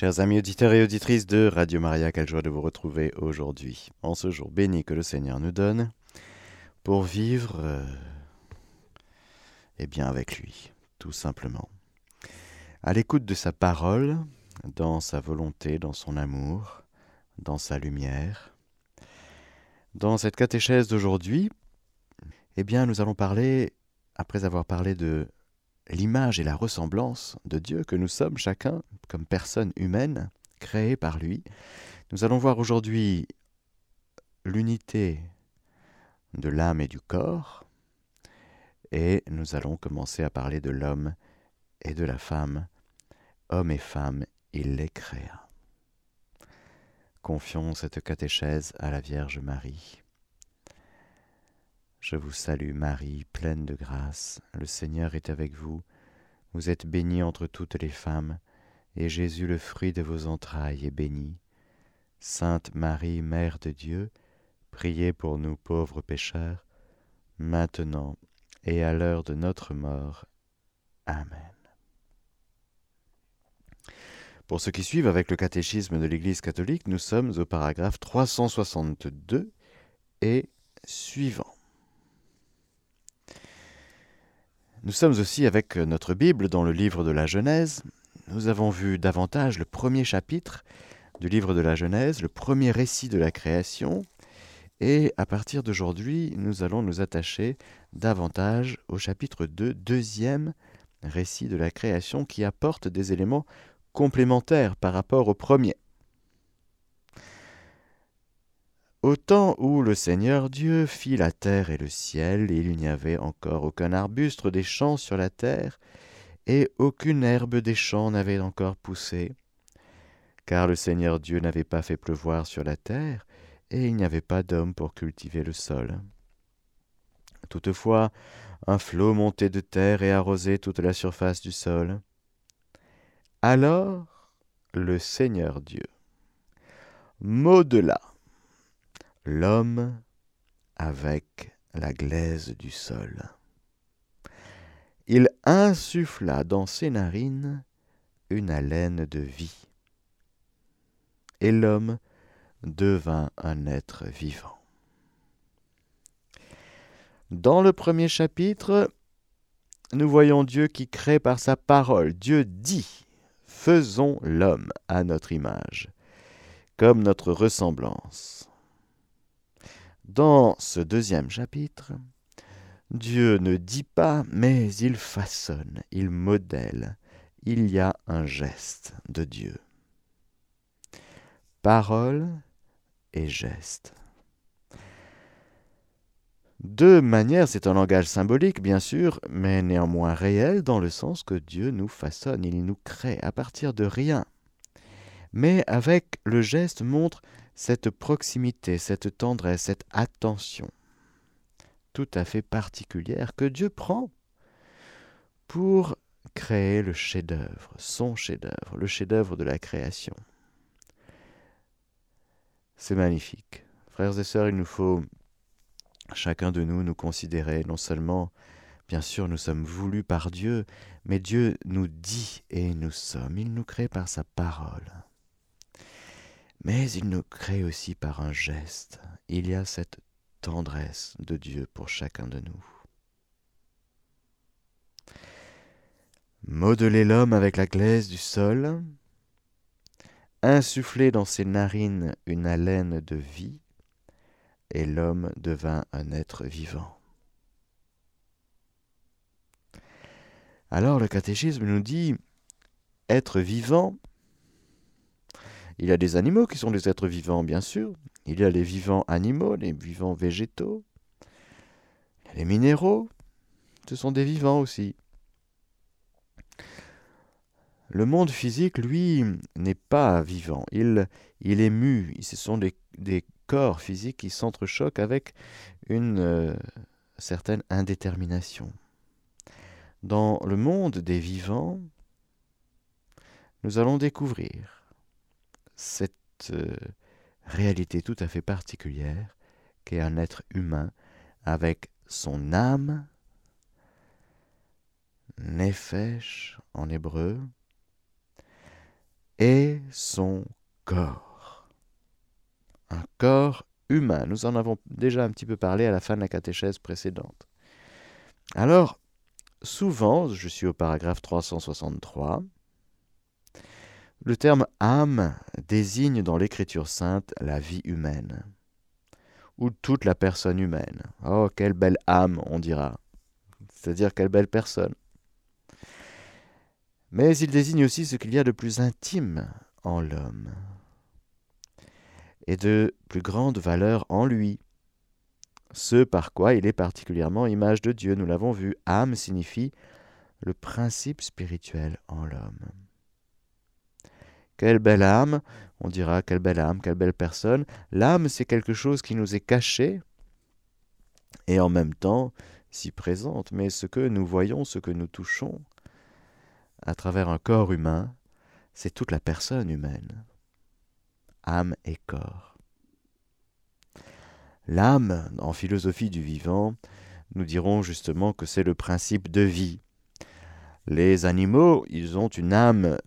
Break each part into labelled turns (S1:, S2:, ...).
S1: Chers amis auditeurs et auditrices de Radio Maria, quelle joie de vous retrouver aujourd'hui, en ce jour béni que le Seigneur nous donne, pour vivre euh, eh bien avec lui, tout simplement. À l'écoute de sa parole, dans sa volonté, dans son amour, dans sa lumière. Dans cette catéchèse d'aujourd'hui, eh bien, nous allons parler, après avoir parlé de l'image et la ressemblance de Dieu que nous sommes chacun comme personne humaine créée par lui, nous allons voir aujourd'hui l'unité de l'âme et du corps, et nous allons commencer à parler de l'homme et de la femme. Homme et femme, il les créa. Confions cette catéchèse à la Vierge Marie. Je vous salue Marie, pleine de grâce, le Seigneur est avec vous, vous êtes bénie entre toutes les femmes, et Jésus, le fruit de vos entrailles, est béni. Sainte Marie, Mère de Dieu, priez pour nous pauvres pécheurs, maintenant et à l'heure de notre mort. Amen. Pour ceux qui suivent avec le catéchisme de l'Église catholique, nous sommes au paragraphe 362 et suivant. Nous sommes aussi avec notre Bible dans le livre de la Genèse. Nous avons vu davantage le premier chapitre du livre de la Genèse, le premier récit de la création, et à partir d'aujourd'hui, nous allons nous attacher davantage au chapitre 2, deuxième récit de la création, qui apporte des éléments complémentaires par rapport au premier. Au temps où le Seigneur Dieu fit la terre et le ciel, il n'y avait encore aucun arbuste des champs sur la terre, et aucune herbe des champs n'avait encore poussé, car le Seigneur Dieu n'avait pas fait pleuvoir sur la terre, et il n'y avait pas d'homme pour cultiver le sol. Toutefois, un flot montait de terre et arrosait toute la surface du sol. Alors le Seigneur Dieu modela l'homme avec la glaise du sol. Il insuffla dans ses narines une haleine de vie, et l'homme devint un être vivant. Dans le premier chapitre, nous voyons Dieu qui crée par sa parole. Dieu dit Faisons l'homme à notre image, comme notre ressemblance. Dans ce deuxième chapitre, Dieu ne dit pas, mais il façonne, il modèle, il y a un geste de Dieu. Parole et geste. De manière, c'est un langage symbolique, bien sûr, mais néanmoins réel dans le sens que Dieu nous façonne, il nous crée à partir de rien. Mais avec le geste montre cette proximité, cette tendresse, cette attention tout à fait particulière que Dieu prend pour créer le chef-d'œuvre, son chef-d'œuvre, le chef-d'œuvre de la création. C'est magnifique. Frères et sœurs, il nous faut chacun de nous nous considérer non seulement, bien sûr, nous sommes voulus par Dieu, mais Dieu nous dit et nous sommes. Il nous crée par sa parole. Mais il nous crée aussi par un geste. Il y a cette tendresse de Dieu pour chacun de nous. Modeler l'homme avec la glaise du sol, insuffler dans ses narines une haleine de vie, et l'homme devint un être vivant. Alors le catéchisme nous dit, être vivant, il y a des animaux qui sont des êtres vivants, bien sûr, il y a les vivants animaux, les vivants végétaux, les minéraux, ce sont des vivants aussi. Le monde physique, lui, n'est pas vivant. Il, il est mu. Ce sont des, des corps physiques qui s'entrechoquent avec une euh, certaine indétermination. Dans le monde des vivants, nous allons découvrir cette euh, réalité tout à fait particulière qu'est un être humain avec son âme, nefesh en hébreu, et son corps. Un corps humain. Nous en avons déjà un petit peu parlé à la fin de la catéchèse précédente. Alors, souvent, je suis au paragraphe 363, le terme âme désigne dans l'Écriture sainte la vie humaine, ou toute la personne humaine. Oh, quelle belle âme, on dira. C'est-à-dire quelle belle personne. Mais il désigne aussi ce qu'il y a de plus intime en l'homme et de plus grande valeur en lui, ce par quoi il est particulièrement image de Dieu. Nous l'avons vu, âme signifie le principe spirituel en l'homme. Quelle belle âme, on dira quelle belle âme, quelle belle personne. L'âme, c'est quelque chose qui nous est caché et en même temps si présente, mais ce que nous voyons, ce que nous touchons à travers un corps humain, c'est toute la personne humaine, âme et corps. L'âme, en philosophie du vivant, nous dirons justement que c'est le principe de vie. Les animaux, ils ont une âme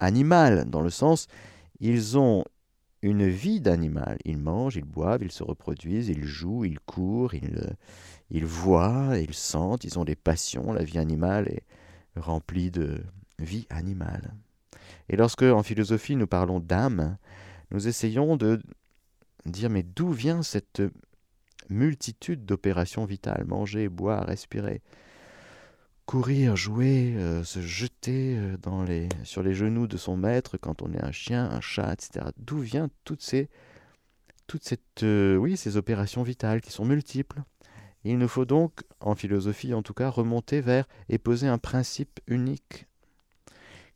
S1: animal, dans le sens, ils ont une vie d'animal. Ils mangent, ils boivent, ils se reproduisent, ils jouent, ils courent, ils, ils voient, ils sentent, ils ont des passions. La vie animale est remplie de vie animale. Et lorsque, en philosophie, nous parlons d'âme, nous essayons de dire mais d'où vient cette multitude d'opérations vitales? Manger, boire, respirer courir, jouer, euh, se jeter euh, sur les genoux de son maître quand on est un chien, un chat, etc. D'où vient toutes ces, euh, ces opérations vitales qui sont multiples Il nous faut donc, en philosophie en tout cas, remonter vers et poser un principe unique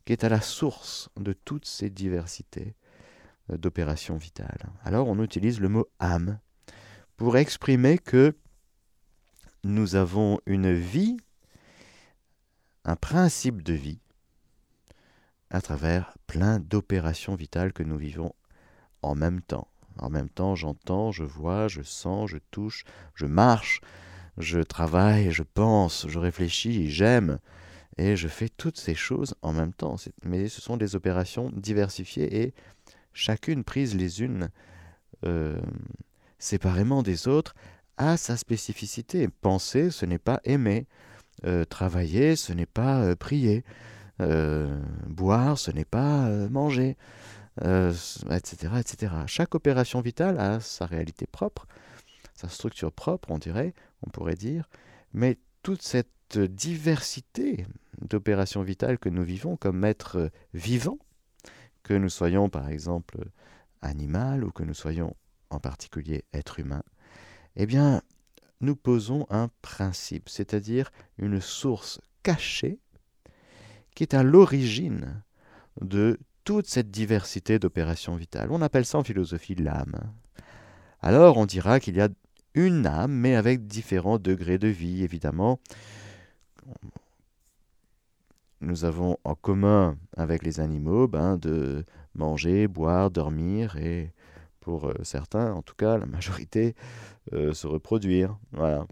S1: qui est à la source de toutes ces diversités d'opérations vitales. Alors on utilise le mot âme pour exprimer que nous avons une vie un principe de vie à travers plein d'opérations vitales que nous vivons en même temps. En même temps, j'entends, je vois, je sens, je touche, je marche, je travaille, je pense, je réfléchis, j'aime, et je fais toutes ces choses en même temps. Mais ce sont des opérations diversifiées et chacune prise les unes euh, séparément des autres a sa spécificité. Penser, ce n'est pas aimer. Euh, travailler, ce n'est pas euh, prier. Euh, boire, ce n'est pas manger. etc., etc. Chaque opération vitale a sa réalité propre, sa structure propre, on dirait, on pourrait dire, mais toute cette diversité d'opérations vitales que nous vivons comme être vivant, que nous soyons par exemple animal ou que nous soyons en particulier être humain, eh bien, nous posons un principe, c'est-à-dire une source cachée qui est à l'origine de toute cette diversité d'opérations vitales. On appelle ça en philosophie l'âme. Alors on dira qu'il y a une âme, mais avec différents degrés de vie, évidemment. Nous avons en commun avec les animaux ben, de manger, boire, dormir et pour euh, certains, en tout cas la majorité, euh, se reproduire. Voilà.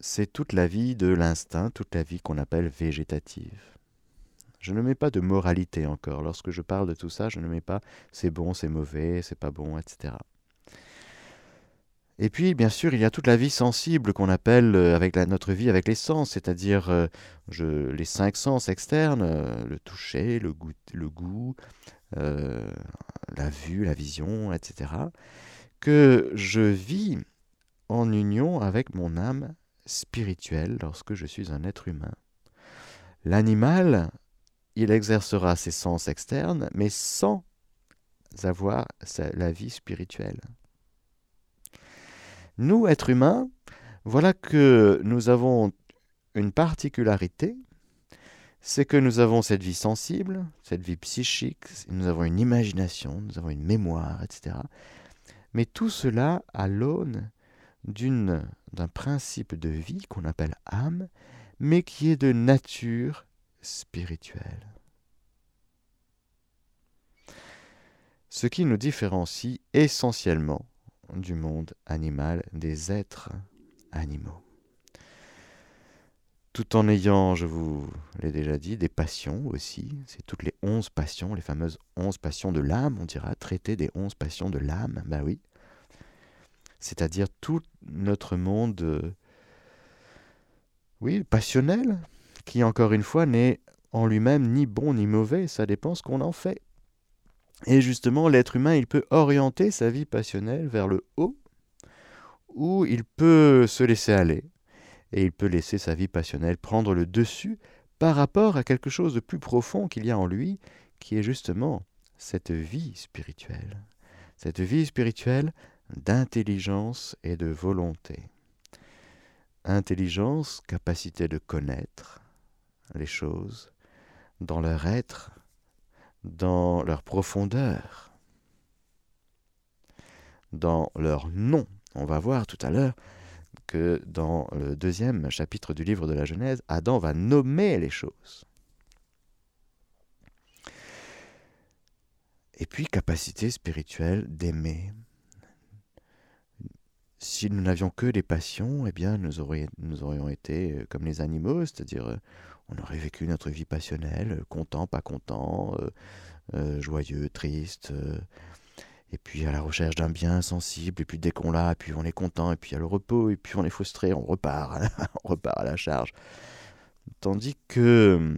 S1: C'est toute la vie de l'instinct, toute la vie qu'on appelle végétative. Je ne mets pas de moralité encore. Lorsque je parle de tout ça, je ne mets pas c'est bon, c'est mauvais, c'est pas bon, etc. Et puis, bien sûr, il y a toute la vie sensible qu'on appelle euh, avec notre vie avec les sens, c'est-à-dire les cinq sens externes, le toucher, le goût, le goût euh, la vue, la vision, etc., que je vis en union avec mon âme spirituelle lorsque je suis un être humain. L'animal, il exercera ses sens externes, mais sans avoir la vie spirituelle. Nous, êtres humains, voilà que nous avons une particularité c'est que nous avons cette vie sensible, cette vie psychique, nous avons une imagination, nous avons une mémoire, etc. Mais tout cela à l'aune d'un principe de vie qu'on appelle âme, mais qui est de nature spirituelle. Ce qui nous différencie essentiellement du monde animal des êtres animaux. Tout en ayant, je vous l'ai déjà dit, des passions aussi. C'est toutes les onze passions, les fameuses onze passions de l'âme, on dira, traiter des onze passions de l'âme, ben oui. C'est-à-dire tout notre monde, euh, oui, passionnel, qui encore une fois n'est en lui-même ni bon ni mauvais, ça dépend ce qu'on en fait. Et justement, l'être humain, il peut orienter sa vie passionnelle vers le haut, ou il peut se laisser aller, et il peut laisser sa vie passionnelle prendre le dessus par rapport à quelque chose de plus profond qu'il y a en lui, qui est justement cette vie spirituelle. Cette vie spirituelle d'intelligence et de volonté. Intelligence, capacité de connaître les choses dans leur être, dans leur profondeur, dans leur nom. On va voir tout à l'heure que dans le deuxième chapitre du livre de la Genèse, Adam va nommer les choses. Et puis capacité spirituelle d'aimer. Si nous n'avions que des passions, eh bien nous, aurions, été euh, comme les animaux, c'est-à-dire euh, on aurait vécu notre vie passionnelle, content, pas content, euh, joyeux, triste, et puis à la recherche d'un bien sensible, et puis dès qu'on l'a, puis on est content, et puis à le repos, et puis on est frustré, on repart, on repart à la charge. Tandis que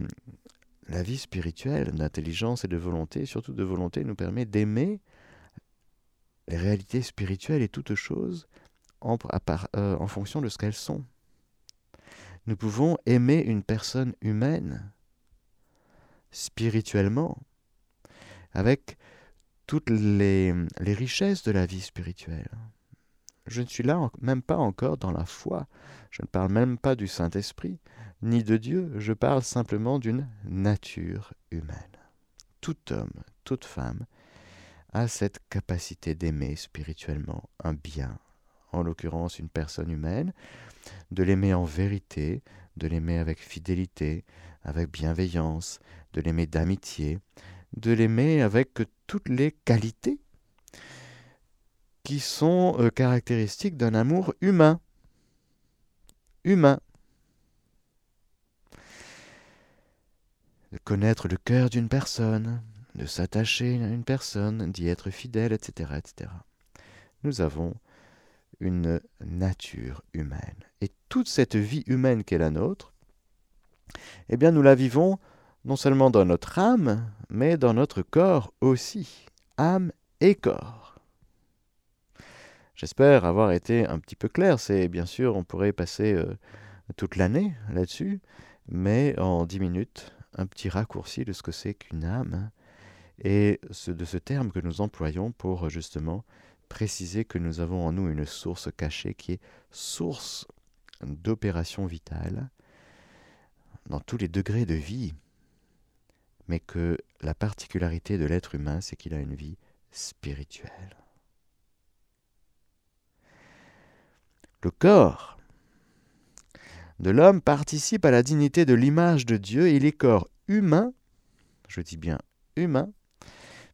S1: la vie spirituelle, d'intelligence et de volonté, surtout de volonté, nous permet d'aimer les réalités spirituelles et toutes choses en, euh, en fonction de ce qu'elles sont. Nous pouvons aimer une personne humaine spirituellement avec toutes les, richesses de la vie spirituelle. Je ne suis là même pas encore dans la foi, je ne parle même pas du Saint-Esprit, ni de Dieu, je parle simplement d'une nature humaine. Tout homme, toute femme a cette capacité d'aimer spirituellement un bien, en l'occurrence une personne humaine, de l'aimer en vérité, de l'aimer avec fidélité, avec bienveillance, de l'aimer d'amitié, de l'aimer avec toutes les qualités qui sont euh, caractéristiques d'un amour humain. Humain. De connaître le cœur d'une personne, de s'attacher à une personne, d'y être fidèle, etc., etc. Nous avons une nature humaine. Et toute cette vie humaine qu'est la nôtre, eh bien nous la vivons non seulement dans notre âme, mais dans notre corps aussi, âme et corps. J'espère avoir été un petit peu clair. C'est bien sûr, on pourrait passer euh, toute l'année là-dessus, mais en dix minutes, un petit raccourci de ce que c'est qu'une âme et de ce terme que nous employons pour justement préciser que nous avons en nous une source cachée qui est source d'opération vitale dans tous les degrés de vie mais que la particularité de l'être humain, c'est qu'il a une vie spirituelle. Le corps de l'homme participe à la dignité de l'image de Dieu et il est corps humain, je dis bien humain,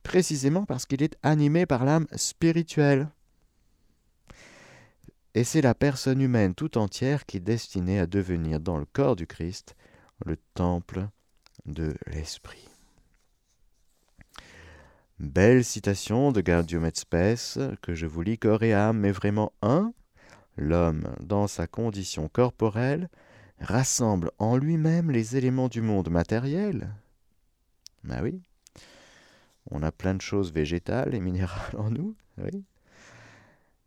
S1: précisément parce qu'il est animé par l'âme spirituelle. Et c'est la personne humaine tout entière qui est destinée à devenir dans le corps du Christ le temple de l'esprit. Belle citation de Gardium Spes que je vous lis corps et âme, mais vraiment un. L'homme, dans sa condition corporelle, rassemble en lui-même les éléments du monde matériel. Ben oui, on a plein de choses végétales et minérales en nous, oui,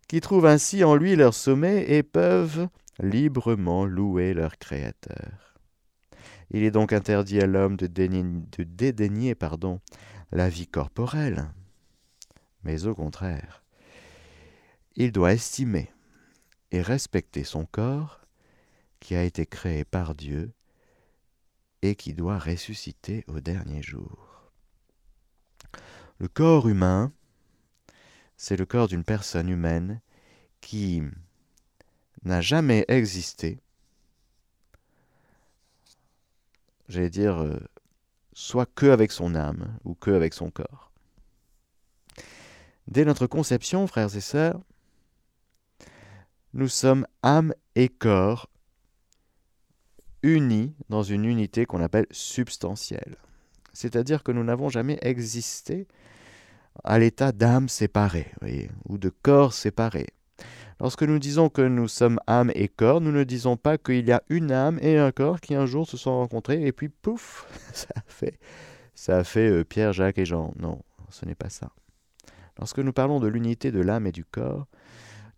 S1: qui trouvent ainsi en lui leur sommet et peuvent librement louer leur Créateur. Il est donc interdit à l'homme de, dédaigner, pardon, la vie corporelle, mais au contraire, il doit estimer et respecter son corps qui a été créé par Dieu et qui doit ressusciter au dernier jour. Le corps humain, c'est le corps d'une personne humaine qui n'a jamais existé j'allais dire, euh, soit que avec son âme ou que avec son corps. Dès notre conception, frères et sœurs, nous sommes âme et corps unis dans une unité qu'on appelle substantielle. C'est-à-dire que nous n'avons jamais existé à l'état d'âme séparée, ou de corps séparé. Lorsque nous disons que nous sommes âme et corps, nous ne disons pas qu'il y a une âme et un corps qui un jour se sont rencontrés et puis pouf, ça a fait, ça a fait euh, Pierre, Jacques et Jean. Non, ce n'est pas ça. Lorsque nous parlons de l'unité de l'âme et du corps,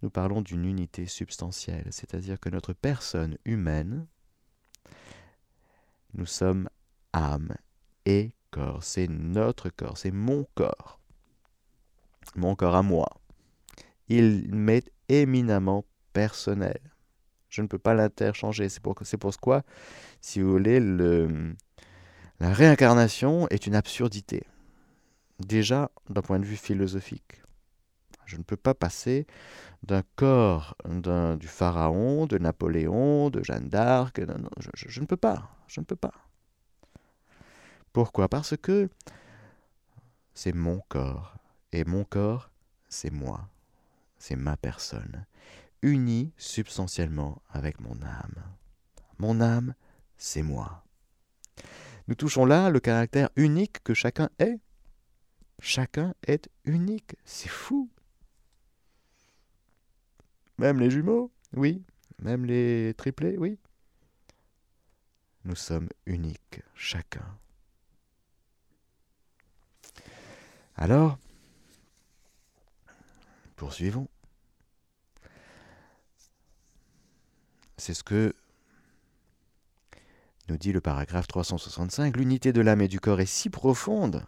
S1: nous parlons d'une unité substantielle, c'est-à-dire que notre personne humaine, nous sommes âme et corps. C'est notre corps, c'est mon corps. Mon corps à moi. Il m'est éminemment personnel. Je ne peux pas l'interchanger. C'est pour, pour quoi, si vous voulez, le, la réincarnation est une absurdité. Déjà, d'un point de vue philosophique. Je ne peux pas passer d'un corps du pharaon, de Napoléon, de Jeanne d'Arc. je, je ne peux pas. Je ne peux pas. Pourquoi? Parce que c'est mon corps. Et mon corps, c'est moi c'est ma personne, unie substantiellement avec mon âme. Mon âme, c'est moi. Nous touchons là le caractère unique que chacun est. Chacun est unique, c'est fou. Même les jumeaux, oui. Même les triplés, oui. Nous sommes uniques, chacun. Alors, Poursuivons. C'est ce que nous dit le paragraphe 365. L'unité de l'âme et du corps est si profonde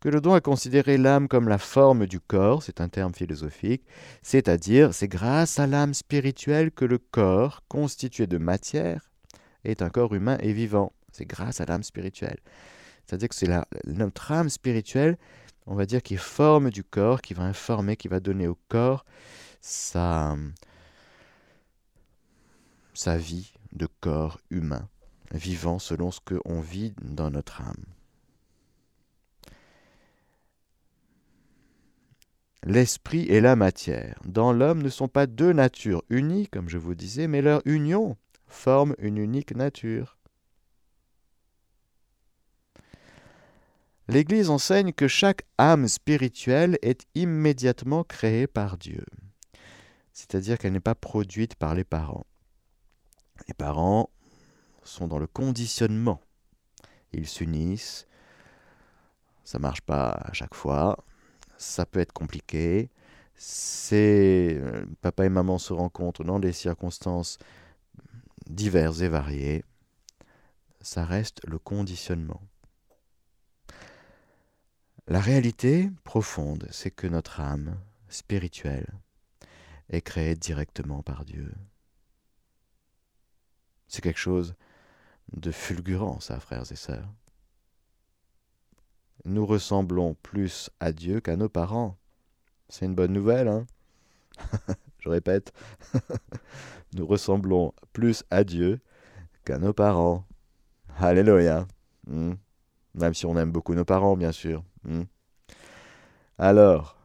S1: que le don à considérer l'âme comme la forme du corps, c'est un terme philosophique, c'est-à-dire c'est grâce à l'âme spirituelle que le corps, constitué de matière, est un corps humain et vivant. C'est grâce à l'âme spirituelle. C'est-à-dire que c'est notre âme spirituelle on va dire, qui forme du corps, qui va informer, qui va donner au corps sa, sa vie de corps humain, vivant selon ce qu'on vit dans notre âme. L'esprit et la matière dans l'homme ne sont pas deux natures unies, comme je vous disais, mais leur union forme une unique nature. l'Église enseigne que chaque âme spirituelle est immédiatement créée par Dieu. C'est-à-dire qu'elle n'est pas produite par les parents. Les parents sont dans le conditionnement. Ils s'unissent. Ça ne marche pas à chaque fois. Ça peut être compliqué. C'est euh, papa et maman se rencontrent dans des circonstances diverses et variées. Ça reste le conditionnement. La réalité profonde, c'est que notre âme spirituelle est créée directement par Dieu. C'est quelque chose de fulgurant, ça, frères et sœurs. Nous ressemblons plus à Dieu qu'à nos parents. C'est une bonne nouvelle, hein Je répète, nous ressemblons plus à Dieu qu'à nos parents. Alléluia. Hmm. Même si on aime beaucoup nos parents, bien sûr. Hmm. Alors,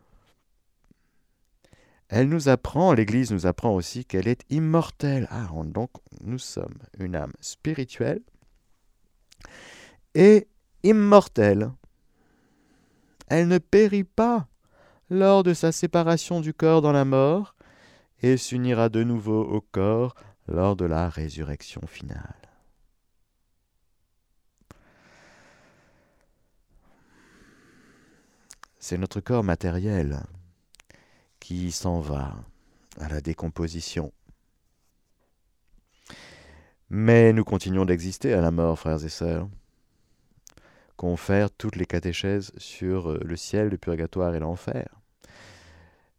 S1: elle nous apprend, l'Église nous apprend aussi qu'elle est immortelle. Ah, donc nous sommes une âme spirituelle et immortelle. Elle ne périt pas lors de sa séparation du corps dans la mort et s'unira de nouveau au corps lors de la résurrection finale. C'est notre corps matériel qui s'en va à la décomposition. Mais nous continuons d'exister à la mort, frères et sœurs. Confère toutes les catéchèses sur euh, le ciel, le purgatoire et l'enfer.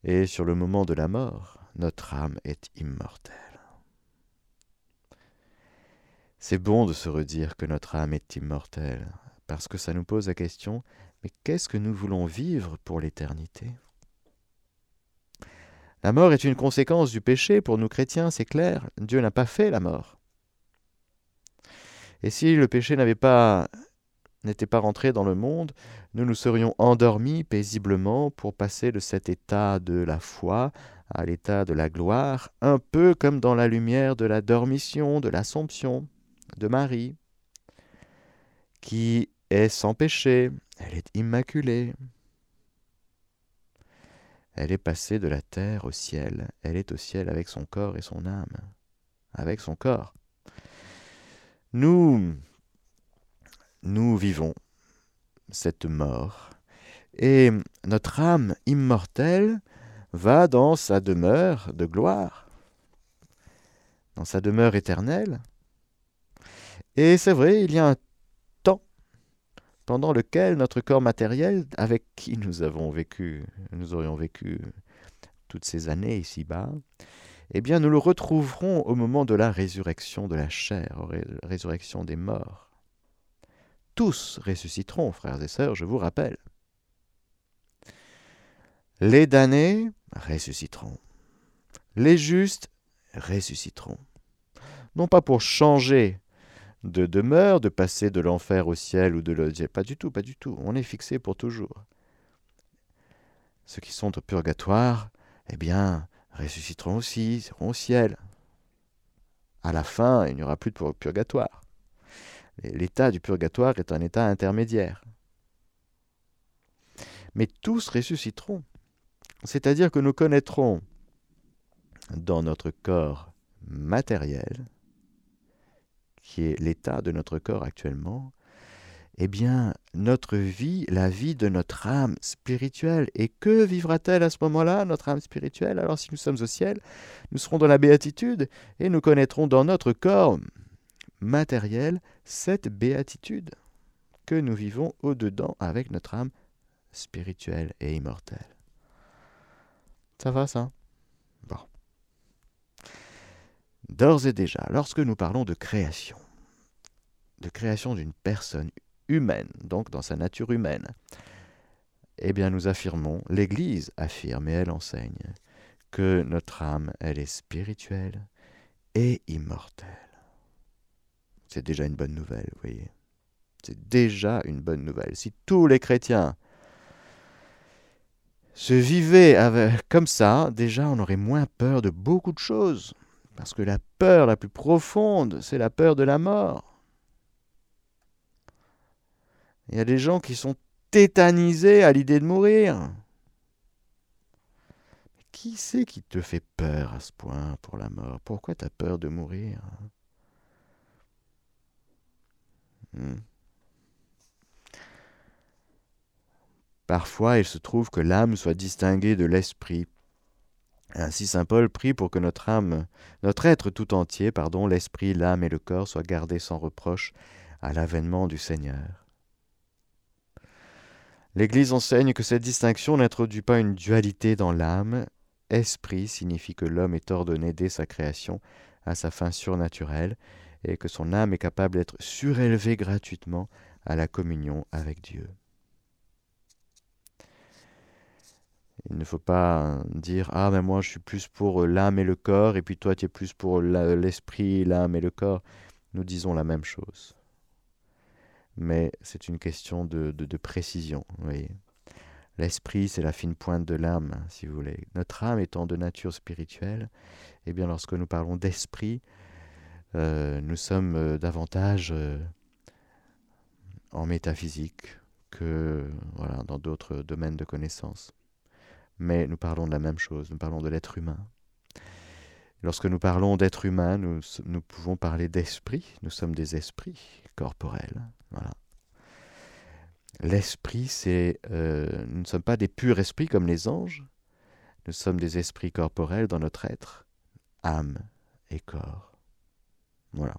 S1: Et sur le moment de la mort, notre âme est immortelle. C'est bon de se redire que notre âme est immortelle, parce que ça nous pose la question mais qu'est-ce que nous voulons vivre pour l'éternité? La mort est une conséquence du péché pour nous chrétiens, c'est clair. Dieu n'a pas fait la mort. Et si le péché n'avait pas n'était pas rentré dans le monde, nous nous serions endormis paisiblement pour passer de cet état de la foi à l'état de la gloire, un peu comme dans la lumière de la dormition, de l'Assomption. de Marie, qui est sans péché, elle est immaculée. Elle est passée de la terre au ciel, elle est au ciel avec son corps et son âme, avec son corps. Nous, nous vivons cette mort, et notre âme immortelle va dans sa demeure de gloire, dans sa demeure éternelle. Et c'est vrai, il y a un pendant lequel notre corps matériel, avec qui nous avons vécu, nous aurions vécu toutes ces années ici-bas, eh bien nous le retrouverons au moment de la résurrection de la chair, résurrection des morts. Tous ressusciteront, frères et sœurs, je vous rappelle. Les damnés ressusciteront. Les justes ressusciteront. Non pas pour changer de demeure, de passer de l'enfer au ciel ou de le... Pas du tout, pas du tout. On est fixé pour toujours. Ceux qui sont au purgatoire, eh bien, ressusciteront aussi, seront au ciel. À la fin, il n'y aura plus de purgatoire. L'état du purgatoire est un état intermédiaire. Mais tous ressusciteront. C'est-à-dire que nous connaîtrons dans notre corps matériel qui est l'état de notre corps actuellement, eh bien, notre vie, la vie de notre âme spirituelle. Et que vivra-t-elle à ce moment-là, notre âme spirituelle? Alors, si nous sommes au ciel, nous serons dans la béatitude et nous connaîtrons dans notre corps matériel cette béatitude que nous vivons au-dedans avec notre âme spirituelle et immortelle. Ça va, ça Bon. D'ores et déjà, lorsque nous parlons de création, de création d'une personne humaine, donc dans sa nature humaine, eh bien nous affirmons, l'Église affirme et elle enseigne que notre âme, elle est spirituelle et immortelle. C'est déjà une bonne nouvelle, vous voyez. C'est déjà une bonne nouvelle. Si tous les chrétiens se vivaient comme ça, déjà on aurait moins peur de beaucoup de choses. Parce que la peur la plus profonde, c'est la peur de la mort. Il y a des gens qui sont tétanisés à l'idée de mourir. Qui c'est qui te fait peur à ce point pour la mort? Pourquoi tu as peur de mourir? Hmm. Parfois, il se trouve que l'âme soit distinguée de l'esprit ainsi saint Paul prie pour que notre âme, notre être tout entier, pardon, l'esprit, l'âme et le corps soient gardés sans reproche à l'avènement du Seigneur. L'Église enseigne que cette distinction n'introduit pas une dualité dans l'âme. Esprit signifie que l'homme est ordonné dès sa création à sa fin surnaturelle et que son âme est capable d'être surélevée gratuitement à la communion avec Dieu. Il ne faut pas dire Ah, mais moi je suis plus pour euh, l'âme et le corps, et puis toi tu es plus pour l'esprit, l'âme et le corps. Nous disons la même chose. Mais c'est une question de, précision. L'esprit, c'est la fine pointe de l'âme, si vous voulez. Notre âme étant de nature spirituelle, eh bien, lorsque nous parlons d'esprit, euh, nous sommes euh, davantage en métaphysique que dans d'autres domaines de connaissance mais nous parlons de la même chose, nous parlons de l'être humain. Lorsque nous parlons d'être humain, nous, pouvons parler d'esprit, nous sommes des esprits corporels. Voilà. L'esprit, c'est... Euh, nous ne sommes pas des purs esprits comme les anges, nous sommes des esprits corporels dans notre être, âme et corps. Voilà.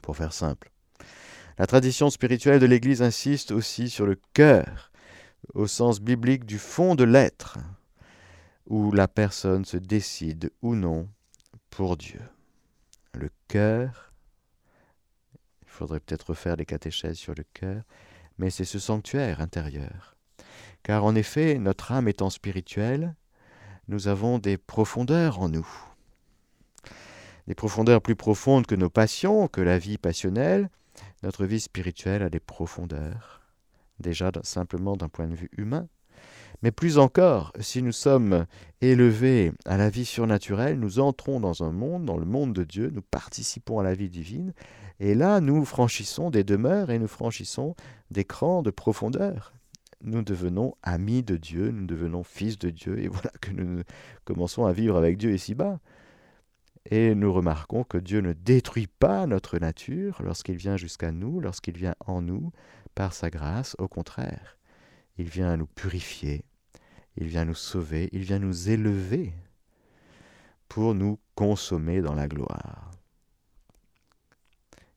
S1: Pour faire simple. La tradition spirituelle de l'Église insiste aussi sur le cœur au sens biblique du fond de l'être, où la personne se décide ou non pour Dieu. Le cœur, il faudrait peut-être refaire des catéchèses sur le cœur, mais c'est ce sanctuaire intérieur. Car en effet, notre âme étant spirituelle, nous avons des profondeurs en nous. Des profondeurs plus profondes que nos passions, que la vie passionnelle. Notre vie spirituelle a des profondeurs déjà simplement d'un point de vue humain, mais plus encore, si nous sommes élevés à la vie surnaturelle, nous entrons dans un monde, dans le monde de Dieu, nous participons à la vie divine, Et là, nous franchissons des demeures et nous franchissons des crans de profondeur. Nous devenons amis de Dieu, nous devenons fils de Dieu, et voilà que nous commençons à vivre avec Dieu ici-bas. Et nous remarquons que Dieu ne détruit pas notre nature lorsqu'il vient jusqu'à nous, lorsqu'il vient en nous, par sa grâce, au contraire. Il vient nous purifier, il vient nous sauver, il vient nous élever pour nous consommer dans la gloire,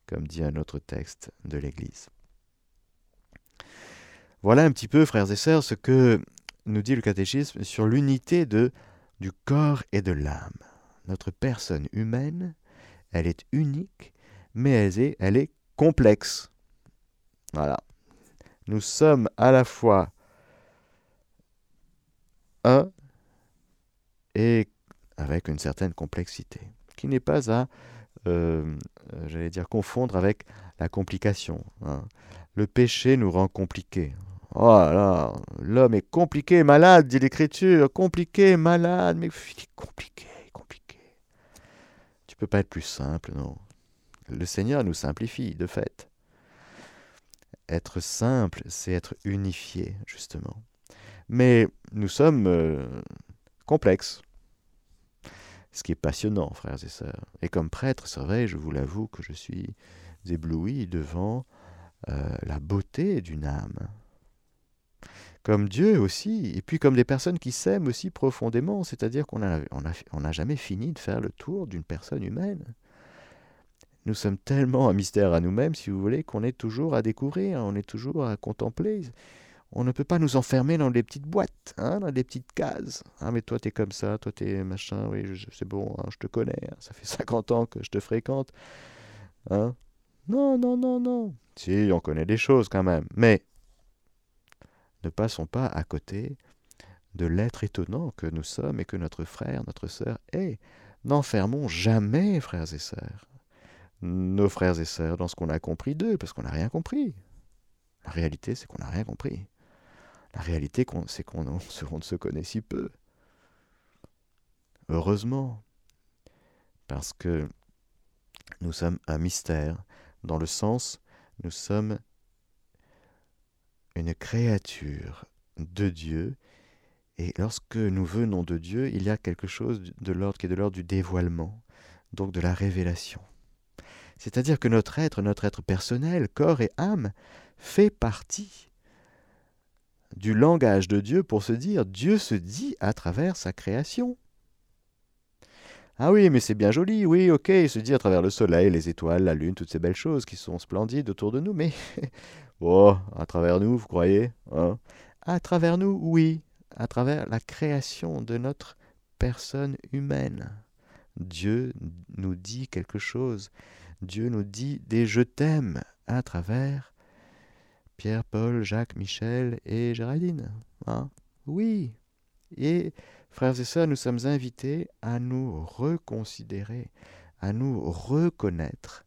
S1: comme dit un autre texte de l'Église. Voilà un petit peu, frères et sœurs, ce que nous dit le catéchisme sur l'unité de du corps et de l'âme. Notre personne humaine, elle est unique, mais elle est, elle est complexe. Voilà. Nous sommes à la fois un et avec une certaine complexité, qui n'est pas à, euh, j'allais dire, confondre avec la complication. Hein. Le péché nous rend compliqués. Oh là, l'homme est compliqué, malade, dit l'Écriture, compliqué, malade, mais compliqué, compliqué. Tu peux pas être plus simple, non. Le Seigneur nous simplifie, de fait. Être simple, c'est être unifié, justement. Mais nous sommes euh, complexes. Ce qui est passionnant, frères et sœurs. Et comme prêtre, c'est je vous l'avoue, que je suis ébloui devant euh, la beauté d'une âme. Comme Dieu aussi, et puis comme des personnes qui s'aiment aussi profondément, c'est-à-dire qu'on n'a jamais fini de faire le tour d'une personne humaine. Nous sommes tellement un mystère à nous-mêmes, si vous voulez, qu'on est toujours à découvrir, on est toujours à contempler on ne peut pas nous enfermer dans des petites boîtes, hein, dans des petites cases. Ah, mais toi, t'es comme ça, toi, t'es machin, oui, c'est bon, hein, je te connais, hein, ça fait 50 ans que je te fréquente. Hein non, non, non, non. Si, on connaît des choses quand même, mais ne passons pas à côté de l'être étonnant que nous sommes et que notre frère, notre sœur est. N'enfermons jamais, frères et sœurs, nos frères et sœurs dans ce qu'on a compris d'eux, parce qu'on n'a rien compris. La réalité, c'est qu'on n'a rien compris. La réalité, c'est qu'on se connaît si peu. Heureusement, parce que nous sommes un mystère, dans le sens, nous sommes une créature de Dieu, et lorsque nous venons de Dieu, il y a quelque chose de l'ordre qui est de l'ordre du dévoilement, donc de la révélation. C'est-à-dire que notre être, notre être personnel, corps et âme, fait partie du langage de Dieu pour se dire Dieu se dit à travers sa création. Ah oui, mais c'est bien joli, oui, ok, il se dit à travers le soleil, les étoiles, la lune, toutes ces belles choses qui sont splendides autour de nous, mais oh, à travers nous, vous croyez hein? À travers nous, oui, à travers la création de notre personne humaine. Dieu nous dit quelque chose. Dieu nous dit des je t'aime à travers Pierre, Paul, Jacques, Michel et Géraldine. Hein oui. Et frères et sœurs, nous sommes invités à nous reconsidérer, à nous reconnaître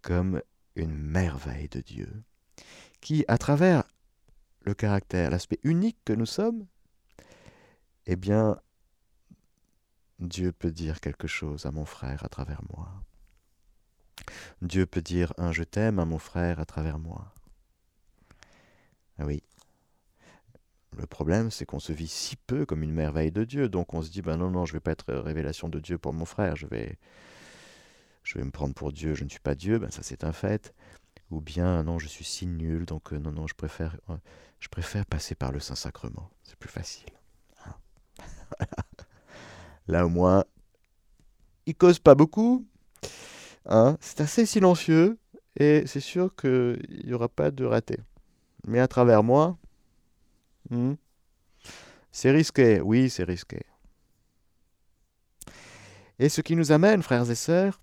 S1: comme une merveille de Dieu, qui, à travers le caractère, l'aspect unique que nous sommes, eh bien, Dieu peut dire quelque chose à mon frère à travers moi. Dieu peut dire un je t'aime à mon frère à travers moi. Ah oui. Le problème, c'est qu'on se vit si peu comme une merveille de Dieu, donc on se dit, ben non, non, je vais pas être révélation de Dieu pour mon frère, je vais, je vais me prendre pour Dieu, je ne suis pas Dieu, ben ça c'est un fait. Ou bien, non, je suis si nul, donc euh, non, non, je préfère, euh, je préfère passer par le Saint-Sacrement, c'est plus facile. Hein. Là au moins, il cause pas beaucoup, hein, c'est assez silencieux, et c'est sûr qu'il n'y aura pas de raté. Mais à travers moi, hmm, c'est risqué, oui, c'est risqué. Et ce qui nous amène, frères et sœurs,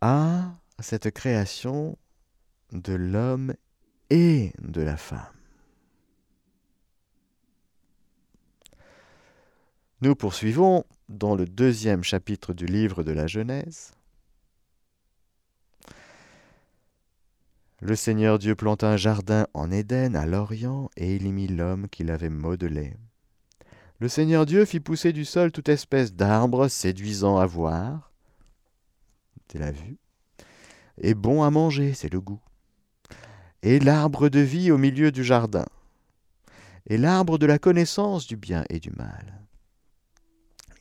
S1: à cette création de l'homme et de la femme. Nous poursuivons dans le deuxième chapitre du livre de la Genèse. Le Seigneur Dieu planta un jardin en Éden à l'Orient, et il y mit l'homme qu'il avait modelé. Le Seigneur Dieu fit pousser du sol toute espèce d'arbres séduisants à voir. C'est la vue. est bon à manger, c'est le goût. Et l'arbre de vie au milieu du jardin. Et l'arbre de la connaissance du bien et du mal.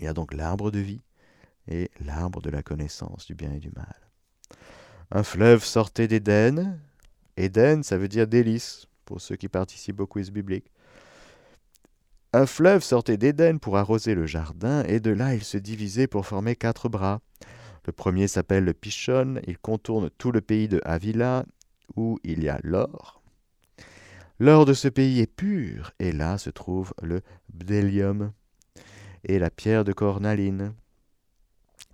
S1: Il y a donc l'arbre de vie et l'arbre de la connaissance du bien et du mal. Un fleuve sortait d'Éden. Éden, ça veut dire délice, pour ceux qui participent au quiz biblique. Un fleuve sortait d'Éden pour arroser le jardin, et de là il se divisait pour former quatre bras. Le premier s'appelle le Pichon, il contourne tout le pays de Avila, où il y a l'or. L'or de ce pays est pur, et là se trouve le bdellium et la pierre de cornaline.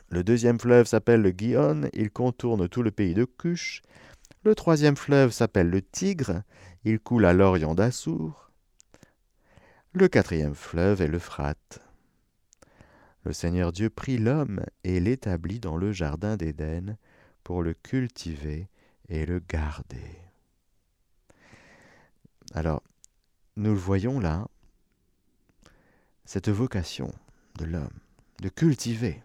S1: Le deuxième fleuve s'appelle le Gihon, il contourne tout le pays de Cush. Le troisième fleuve s'appelle le Tigre, il coule à l'Orient d'Assour. Le quatrième fleuve est l'Euphrate. Le Seigneur Dieu prit l'homme et l'établit dans le jardin d'Éden pour le cultiver et le garder. Alors, nous le voyons là, cette vocation de l'homme, de cultiver.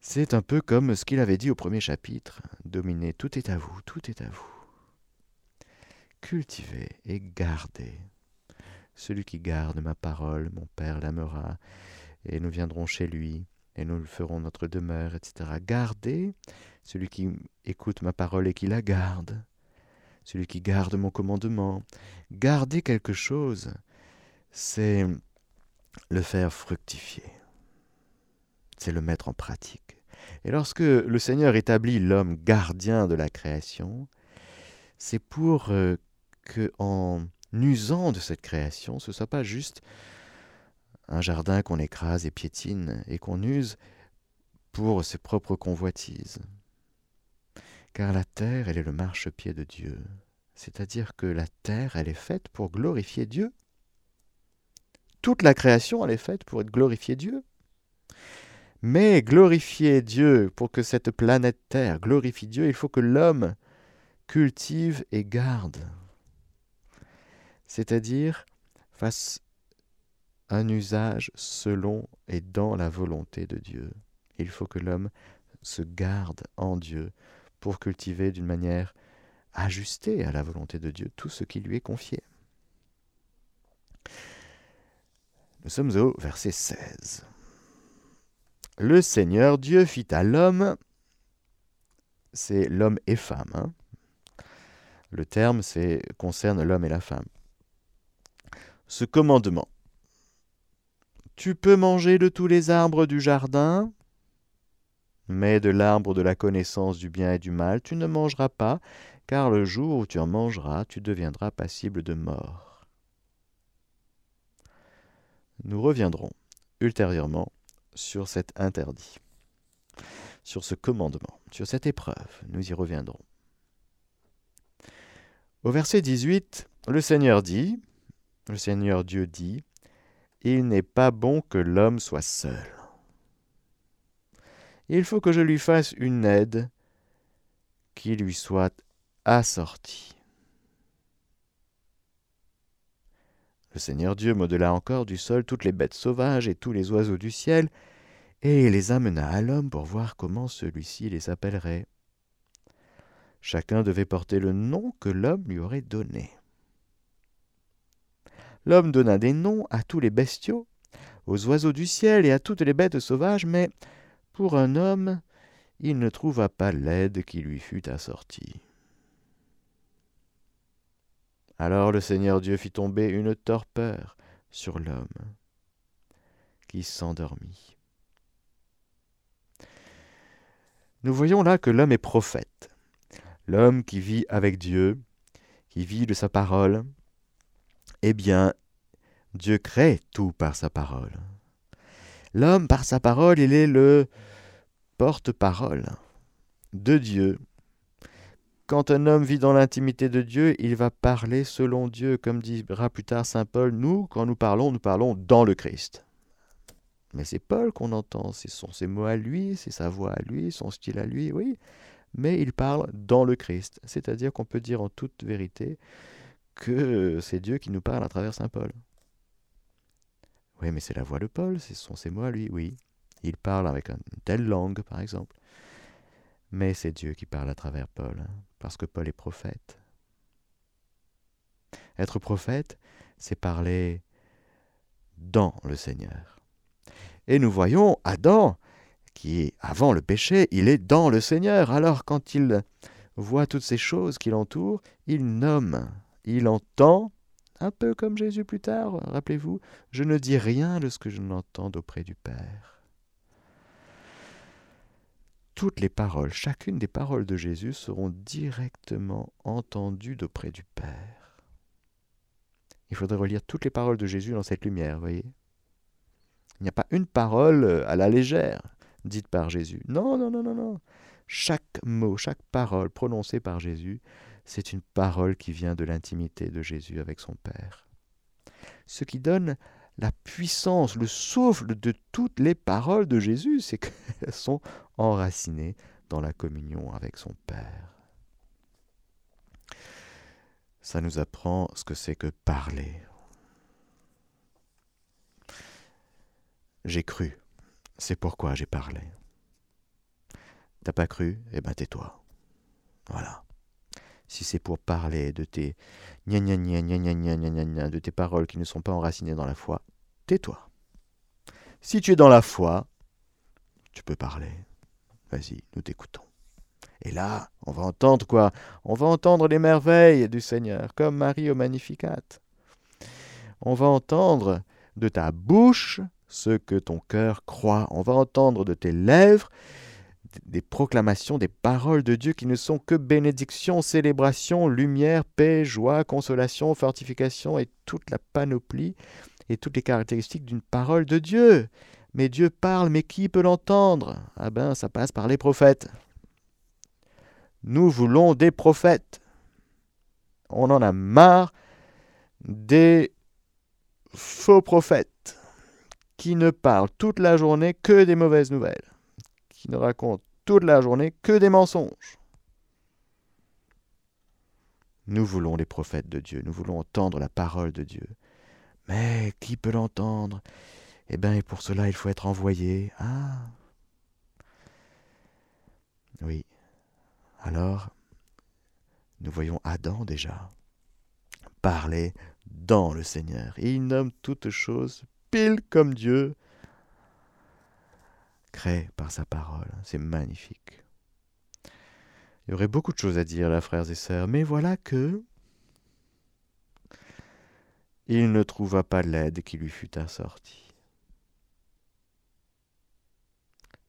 S1: C'est un peu comme ce qu'il avait dit au premier chapitre, dominer, tout est à vous, tout est à vous. Cultivez et gardez. Celui qui garde ma parole, mon Père l'aimera, et nous viendrons chez lui, et nous ferons notre demeure, etc. Gardez celui qui écoute ma parole et qui la garde, celui qui garde mon commandement. Gardez quelque chose, c'est le faire fructifier. C'est le mettre en pratique. Et lorsque le Seigneur établit l'homme gardien de la création, c'est pour euh, que, en usant de cette création, ce soit pas juste un jardin qu'on écrase et piétine et qu'on use pour ses propres convoitises. Car la terre, elle est le marchepied de Dieu. C'est-à-dire que la terre, elle est faite pour glorifier Dieu toute la création, elle est faite pour être glorifier Dieu. Mais glorifier Dieu, pour que cette planète Terre glorifie Dieu, il faut que l'homme cultive et garde. C'est-à-dire fasse un usage selon et dans la volonté de Dieu. Il faut que l'homme se garde en Dieu pour cultiver d'une manière ajustée à la volonté de Dieu tout ce qui lui est confié. Nous sommes au verset 16. Le Seigneur Dieu fit à l'homme, c'est l'homme et femme. Hein. Le terme c'est, concerne l'homme et la femme. Ce commandement. Tu peux manger de tous les arbres du jardin, mais de l'arbre de la connaissance du bien et du mal, tu ne mangeras pas, car le jour où tu en mangeras, tu deviendras passible de mort. Nous reviendrons ultérieurement sur cet interdit, sur ce commandement, sur cette épreuve. Nous y reviendrons. Au verset 18, le Seigneur dit, le Seigneur Dieu dit, Il n'est pas bon que l'homme soit seul. Il faut que je lui fasse une aide qui lui soit assortie. Le Seigneur Dieu modela encore du sol toutes les bêtes sauvages et tous les oiseaux du ciel, et les amena à l'homme pour voir comment celui-ci les appellerait. Chacun devait porter le nom que l'homme lui aurait donné. L'homme donna des noms à tous les bestiaux, aux oiseaux du ciel et à toutes les bêtes sauvages, mais pour un homme, il ne trouva pas l'aide qui lui fut assortie. Alors le Seigneur Dieu fit tomber une torpeur sur l'homme, qui s'endormit. Nous voyons là que l'homme est prophète, l'homme qui vit avec Dieu, qui vit de sa parole. Eh bien, Dieu crée tout par sa parole. L'homme, par sa parole, il est le porte-parole de Dieu quand un homme vit dans l'intimité de Dieu, il va parler selon Dieu, comme dira plus tard Saint Paul. Nous, quand nous parlons, nous parlons dans le Christ. Mais c'est Paul qu'on entend, ce sont ses mots à lui, c'est sa voix à lui, son style à lui, oui. Mais il parle dans le Christ, c'est-à-dire qu'on peut dire en toute vérité que c'est Dieu qui nous parle à travers Saint Paul. Oui, mais c'est la voix de Paul, ce sont ses mots à lui, oui. Il parle avec une telle langue, par exemple. Mais c'est Dieu qui parle à travers Paul, parce que Paul est prophète. Être prophète, c'est parler dans le Seigneur. Et nous voyons Adam, qui avant le péché, il est dans le Seigneur. Alors quand il voit toutes ces choses qui l'entourent, il nomme, il entend, un peu comme Jésus plus tard, rappelez-vous, je ne dis rien de ce que je n'entends auprès du Père. Toutes les paroles, chacune des paroles de Jésus seront directement entendues d'auprès du Père. Il faudrait relire toutes les paroles de Jésus dans cette lumière, voyez? Il n'y a pas une parole à la légère dite par Jésus. Non, non, non, non, non. Chaque mot, chaque parole prononcée par Jésus, c'est une parole qui vient de l'intimité de Jésus avec son Père. Ce qui donne la puissance, le souffle de toutes les paroles de Jésus, c'est qu'elles sont enracinées dans la communion avec son Père. Ça nous apprend ce que c'est que parler. J'ai cru, c'est pourquoi j'ai parlé. T'as pas cru Eh ben tais-toi. Voilà si c'est pour parler de tes gna gna gna gna gna gna gna de tes paroles qui ne sont pas enracinées dans la foi, tais-toi. Si tu es dans la foi, tu peux parler. Vas-y, nous t'écoutons. Et là, on va entendre quoi? On va entendre les merveilles du Seigneur, comme Marie au Magnificat. On va entendre de ta bouche ce que ton cœur croit. On va entendre de tes lèvres des proclamations, des paroles de Dieu qui ne sont que bénédiction, célébration, lumière, paix, joie, consolation, fortification et toute la panoplie et toutes les caractéristiques d'une parole de Dieu. Mais Dieu parle, mais qui peut l'entendre? Ah ben, ça passe par les prophètes. Nous voulons des prophètes. On en a marre des faux prophètes qui ne parlent toute la journée que des mauvaises nouvelles, qui ne racontent toute la journée que des mensonges. Nous voulons les prophètes de Dieu, nous voulons entendre la parole de Dieu. Mais qui peut l'entendre? Eh bien, pour cela, il faut être envoyé. Ah Oui, alors, nous voyons Adam déjà parler dans le Seigneur. Il nomme toutes choses pile comme Dieu crée par sa parole. C'est magnifique. Il y aurait beaucoup de choses à dire là, frères et sœurs, mais voilà que il ne trouva pas l'aide qui lui fut assortie.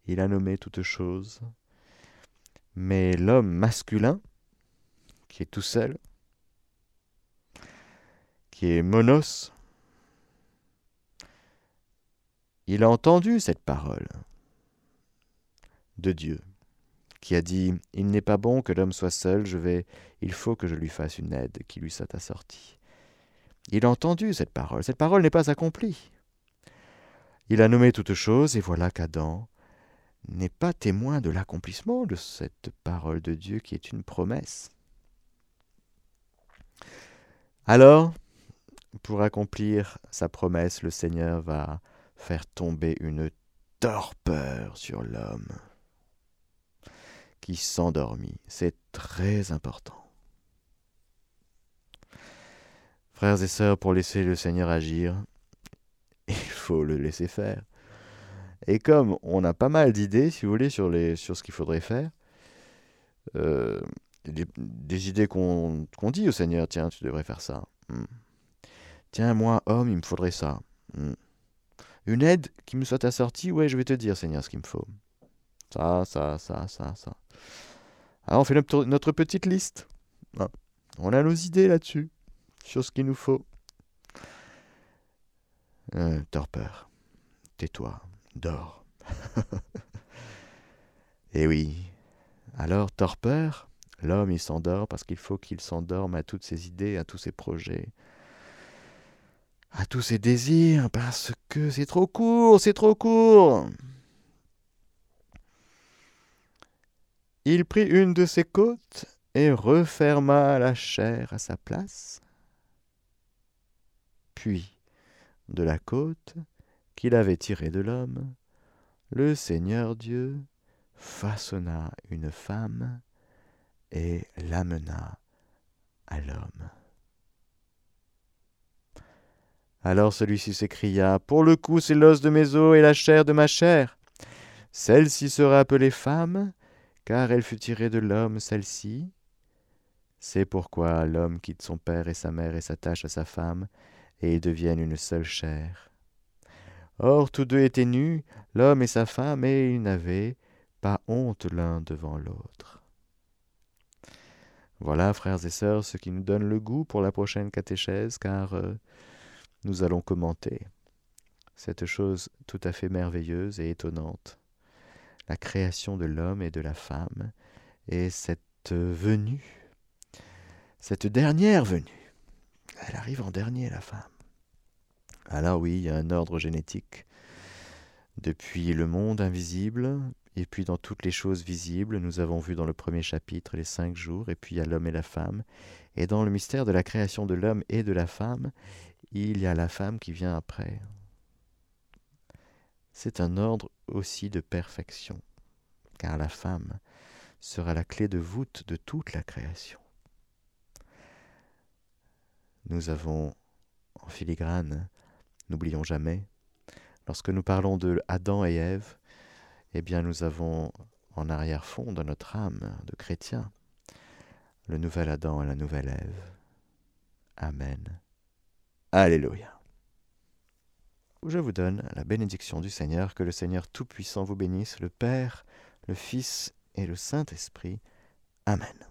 S1: Il a nommé toutes choses mais l'homme masculin, qui est tout seul, qui est monos, il a entendu cette parole de Dieu, qui a dit Il n'est pas bon que l'homme soit seul, je vais, il faut que je lui fasse une aide qui lui soit assortie. Il a entendu cette parole, cette parole n'est pas accomplie. Il a nommé toutes choses, et voilà qu'Adam n'est pas témoin de l'accomplissement de cette parole de Dieu qui est une promesse. Alors, pour accomplir sa promesse, le Seigneur va faire tomber une torpeur sur l'homme qui s'endormit. C'est très important. Frères et sœurs, pour laisser le Seigneur agir, il faut le laisser faire. Et comme on a pas mal d'idées, si vous voulez, sur, les, sur ce qu'il faudrait faire, euh, des, idées qu'on dit au Seigneur, tiens, tu devrais faire ça. Hmm. Tiens, moi, homme, il me faudrait ça. Hmm. Une aide qui me soit assortie, ouais, je vais te dire, Seigneur, ce qu'il me faut. Ça, ça, ça, ça, ça. Alors on fait notre, petite liste. Ah. On a nos idées là-dessus, ce qu'il nous faut. Torpeur, tais-toi dors. Eh oui. Alors, torpeur, l'homme, il s'endort parce qu'il faut qu'il s'endorme à toutes ses idées, à tous ses projets, à tous ses désirs, parce que c'est trop court, c'est trop court. Il prit une de ses côtes et referma la chair à sa place. Puis, de la côte, qu'il avait tiré de l'homme, le Seigneur Dieu façonna une femme et l'amena à l'homme. Alors celui-ci s'écria Pour le coup, c'est l'os de mes os et la chair de ma chair. Celle-ci sera appelée femme, car elle fut tirée de l'homme, celle-ci. C'est pourquoi l'homme quitte son père et sa mère et s'attache à sa femme, et ils deviennent une seule chair. Or tous deux étaient nus, l'homme et sa femme, et ils n'avaient pas honte l'un devant l'autre. Voilà, frères et sœurs, ce qui nous donne le goût pour la prochaine catéchèse, car euh, nous allons commenter cette chose tout à fait merveilleuse et étonnante, la création de l'homme et de la femme, et cette venue, cette dernière venue. Elle arrive en dernier, la femme. Alors oui, il y a un ordre génétique. Depuis le monde invisible, et puis dans toutes les choses visibles, nous avons vu dans le premier chapitre les cinq jours, et puis il y a l'homme et la femme. Et dans le mystère de la création de l'homme et de la femme, il y a la femme qui vient après. C'est un ordre aussi de perfection, car la femme sera la clé de voûte de toute la création. Nous avons en filigrane, n'oublions jamais, lorsque nous parlons de Adam et Ève, eh bien nous avons en arrière-fond de notre âme de chrétien le nouvel Adam et la nouvelle Ève. Amen. Alléluia. Je vous donne la bénédiction du Seigneur, que le Seigneur Tout-Puissant vous bénisse, le Père, le Fils et le Saint-Esprit. Amen.